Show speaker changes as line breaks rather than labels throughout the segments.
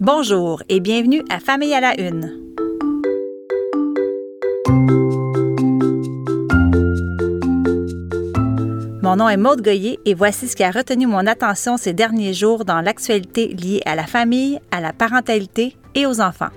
Bonjour et bienvenue à Famille à la Une. Mon nom est Maude Goyer et voici ce qui a retenu mon attention ces derniers jours dans l'actualité liée à la famille, à la parentalité et aux enfants.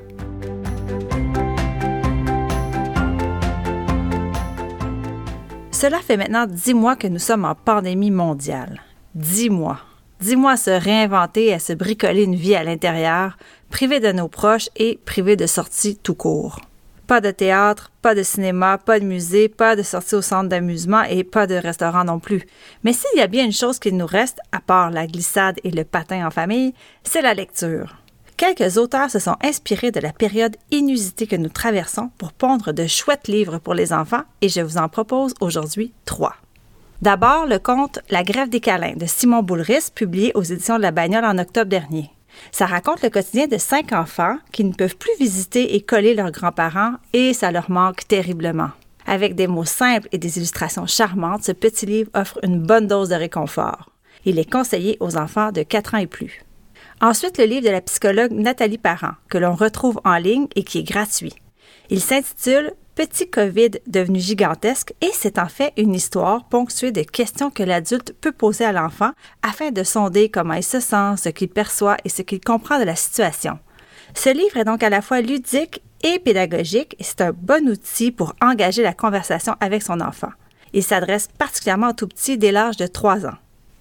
Cela fait maintenant dix mois que nous sommes en pandémie mondiale. Dix mois. À se réinventer, à se bricoler une vie à l'intérieur, privés de nos proches et privés de sorties tout court. Pas de théâtre, pas de cinéma, pas de musée, pas de sortie au centre d'amusement et pas de restaurant non plus. Mais s'il y a bien une chose qui nous reste, à part la glissade et le patin en famille, c'est la lecture. Quelques auteurs se sont inspirés de la période inusitée que nous traversons pour pondre de chouettes livres pour les enfants et je vous en propose aujourd'hui trois. D'abord, le conte La grève des câlins de Simon Boulris, publié aux éditions de la Bagnole en octobre dernier. Ça raconte le quotidien de cinq enfants qui ne peuvent plus visiter et coller leurs grands-parents et ça leur manque terriblement. Avec des mots simples et des illustrations charmantes, ce petit livre offre une bonne dose de réconfort. Il est conseillé aux enfants de 4 ans et plus. Ensuite, le livre de la psychologue Nathalie Parent, que l'on retrouve en ligne et qui est gratuit. Il s'intitule Petit COVID devenu gigantesque et c'est en fait une histoire ponctuée de questions que l'adulte peut poser à l'enfant afin de sonder comment il se sent, ce qu'il perçoit et ce qu'il comprend de la situation. Ce livre est donc à la fois ludique et pédagogique et c'est un bon outil pour engager la conversation avec son enfant. Il s'adresse particulièrement aux tout petits dès l'âge de 3 ans.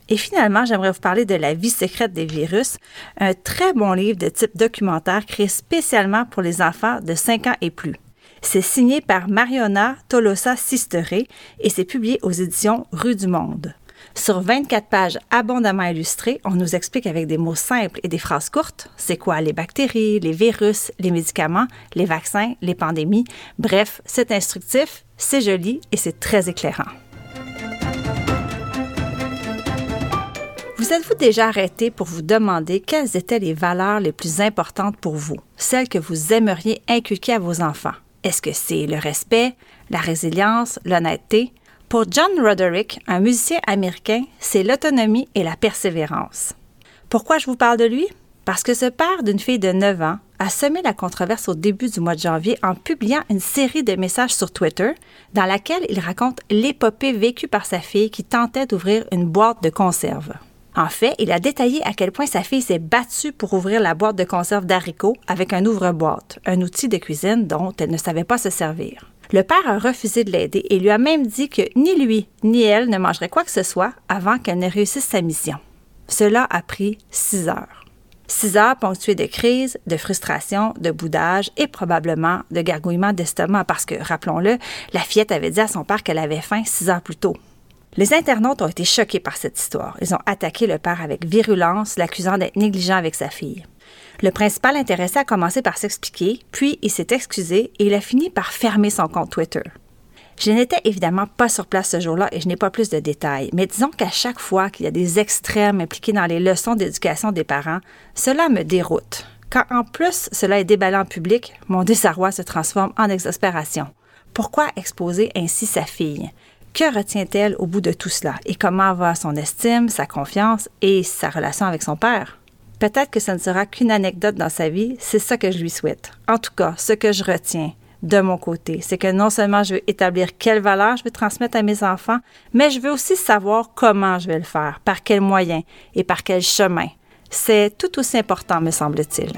Et finalement, j'aimerais vous parler de La vie secrète des virus, un très bon livre de type documentaire créé spécialement pour les enfants de 5 ans et plus. C'est signé par Mariona Tolosa Sisteré et c'est publié aux éditions Rue du Monde. Sur 24 pages abondamment illustrées, on nous explique avec des mots simples et des phrases courtes c'est quoi les bactéries, les virus, les médicaments, les vaccins, les pandémies. Bref, c'est instructif, c'est joli et c'est très éclairant. Vous êtes-vous déjà arrêté pour vous demander quelles étaient les valeurs les plus importantes pour vous, celles que vous aimeriez inculquer à vos enfants? Est-ce que c'est le respect, la résilience, l'honnêteté? Pour John Roderick, un musicien américain, c'est l'autonomie et la persévérance. Pourquoi je vous parle de lui? Parce que ce père d'une fille de 9 ans a semé la controverse au début du mois de janvier en publiant une série de messages sur Twitter dans laquelle il raconte l'épopée vécue par sa fille qui tentait d'ouvrir une boîte de conserve. En fait, il a détaillé à quel point sa fille s'est battue pour ouvrir la boîte de conserve d'haricots avec un ouvre-boîte, un outil de cuisine dont elle ne savait pas se servir. Le père a refusé de l'aider et lui a même dit que ni lui ni elle ne mangeraient quoi que ce soit avant qu'elle ne réussisse sa mission. Cela a pris six heures. Six heures ponctuées de crises, de frustration, de boudage et probablement de gargouillements d'estomac parce que, rappelons-le, la fillette avait dit à son père qu'elle avait faim six heures plus tôt. Les internautes ont été choqués par cette histoire. Ils ont attaqué le père avec virulence, l'accusant d'être négligent avec sa fille. Le principal intéressé a commencé par s'expliquer, puis il s'est excusé et il a fini par fermer son compte Twitter. Je n'étais évidemment pas sur place ce jour-là et je n'ai pas plus de détails, mais disons qu'à chaque fois qu'il y a des extrêmes impliqués dans les leçons d'éducation des parents, cela me déroute. Quand en plus cela est déballé en public, mon désarroi se transforme en exaspération. Pourquoi exposer ainsi sa fille? Que retient-elle au bout de tout cela? Et comment va son estime, sa confiance et sa relation avec son père? Peut-être que ce ne sera qu'une anecdote dans sa vie, c'est ça que je lui souhaite. En tout cas, ce que je retiens de mon côté, c'est que non seulement je veux établir quelles valeurs je veux transmettre à mes enfants, mais je veux aussi savoir comment je vais le faire, par quels moyens et par quel chemin. C'est tout aussi important, me semble-t-il.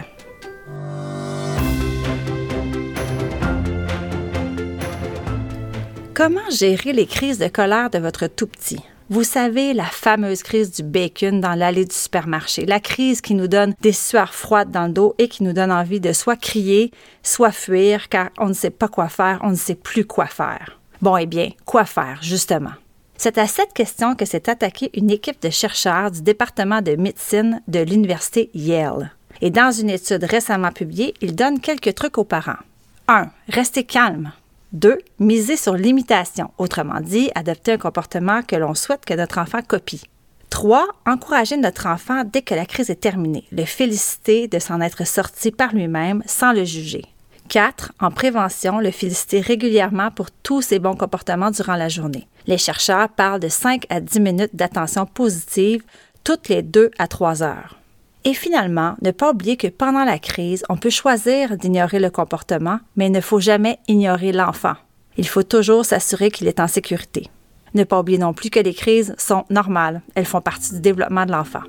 Comment gérer les crises de colère de votre tout petit? Vous savez, la fameuse crise du bacon dans l'allée du supermarché, la crise qui nous donne des sueurs froides dans le dos et qui nous donne envie de soit crier, soit fuir, car on ne sait pas quoi faire, on ne sait plus quoi faire. Bon, eh bien, quoi faire, justement? C'est à cette question que s'est attaquée une équipe de chercheurs du département de médecine de l'Université Yale. Et dans une étude récemment publiée, ils donnent quelques trucs aux parents. 1. Restez calme. 2. Miser sur l'imitation, autrement dit, adopter un comportement que l'on souhaite que notre enfant copie. 3. Encourager notre enfant dès que la crise est terminée, le féliciter de s'en être sorti par lui-même sans le juger. 4. En prévention, le féliciter régulièrement pour tous ses bons comportements durant la journée. Les chercheurs parlent de 5 à 10 minutes d'attention positive toutes les 2 à 3 heures. Et finalement, ne pas oublier que pendant la crise, on peut choisir d'ignorer le comportement, mais il ne faut jamais ignorer l'enfant. Il faut toujours s'assurer qu'il est en sécurité. Ne pas oublier non plus que les crises sont normales. Elles font partie du développement de l'enfant.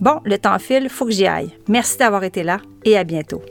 Bon, le temps file, faut que j'y aille. Merci d'avoir été là et à bientôt.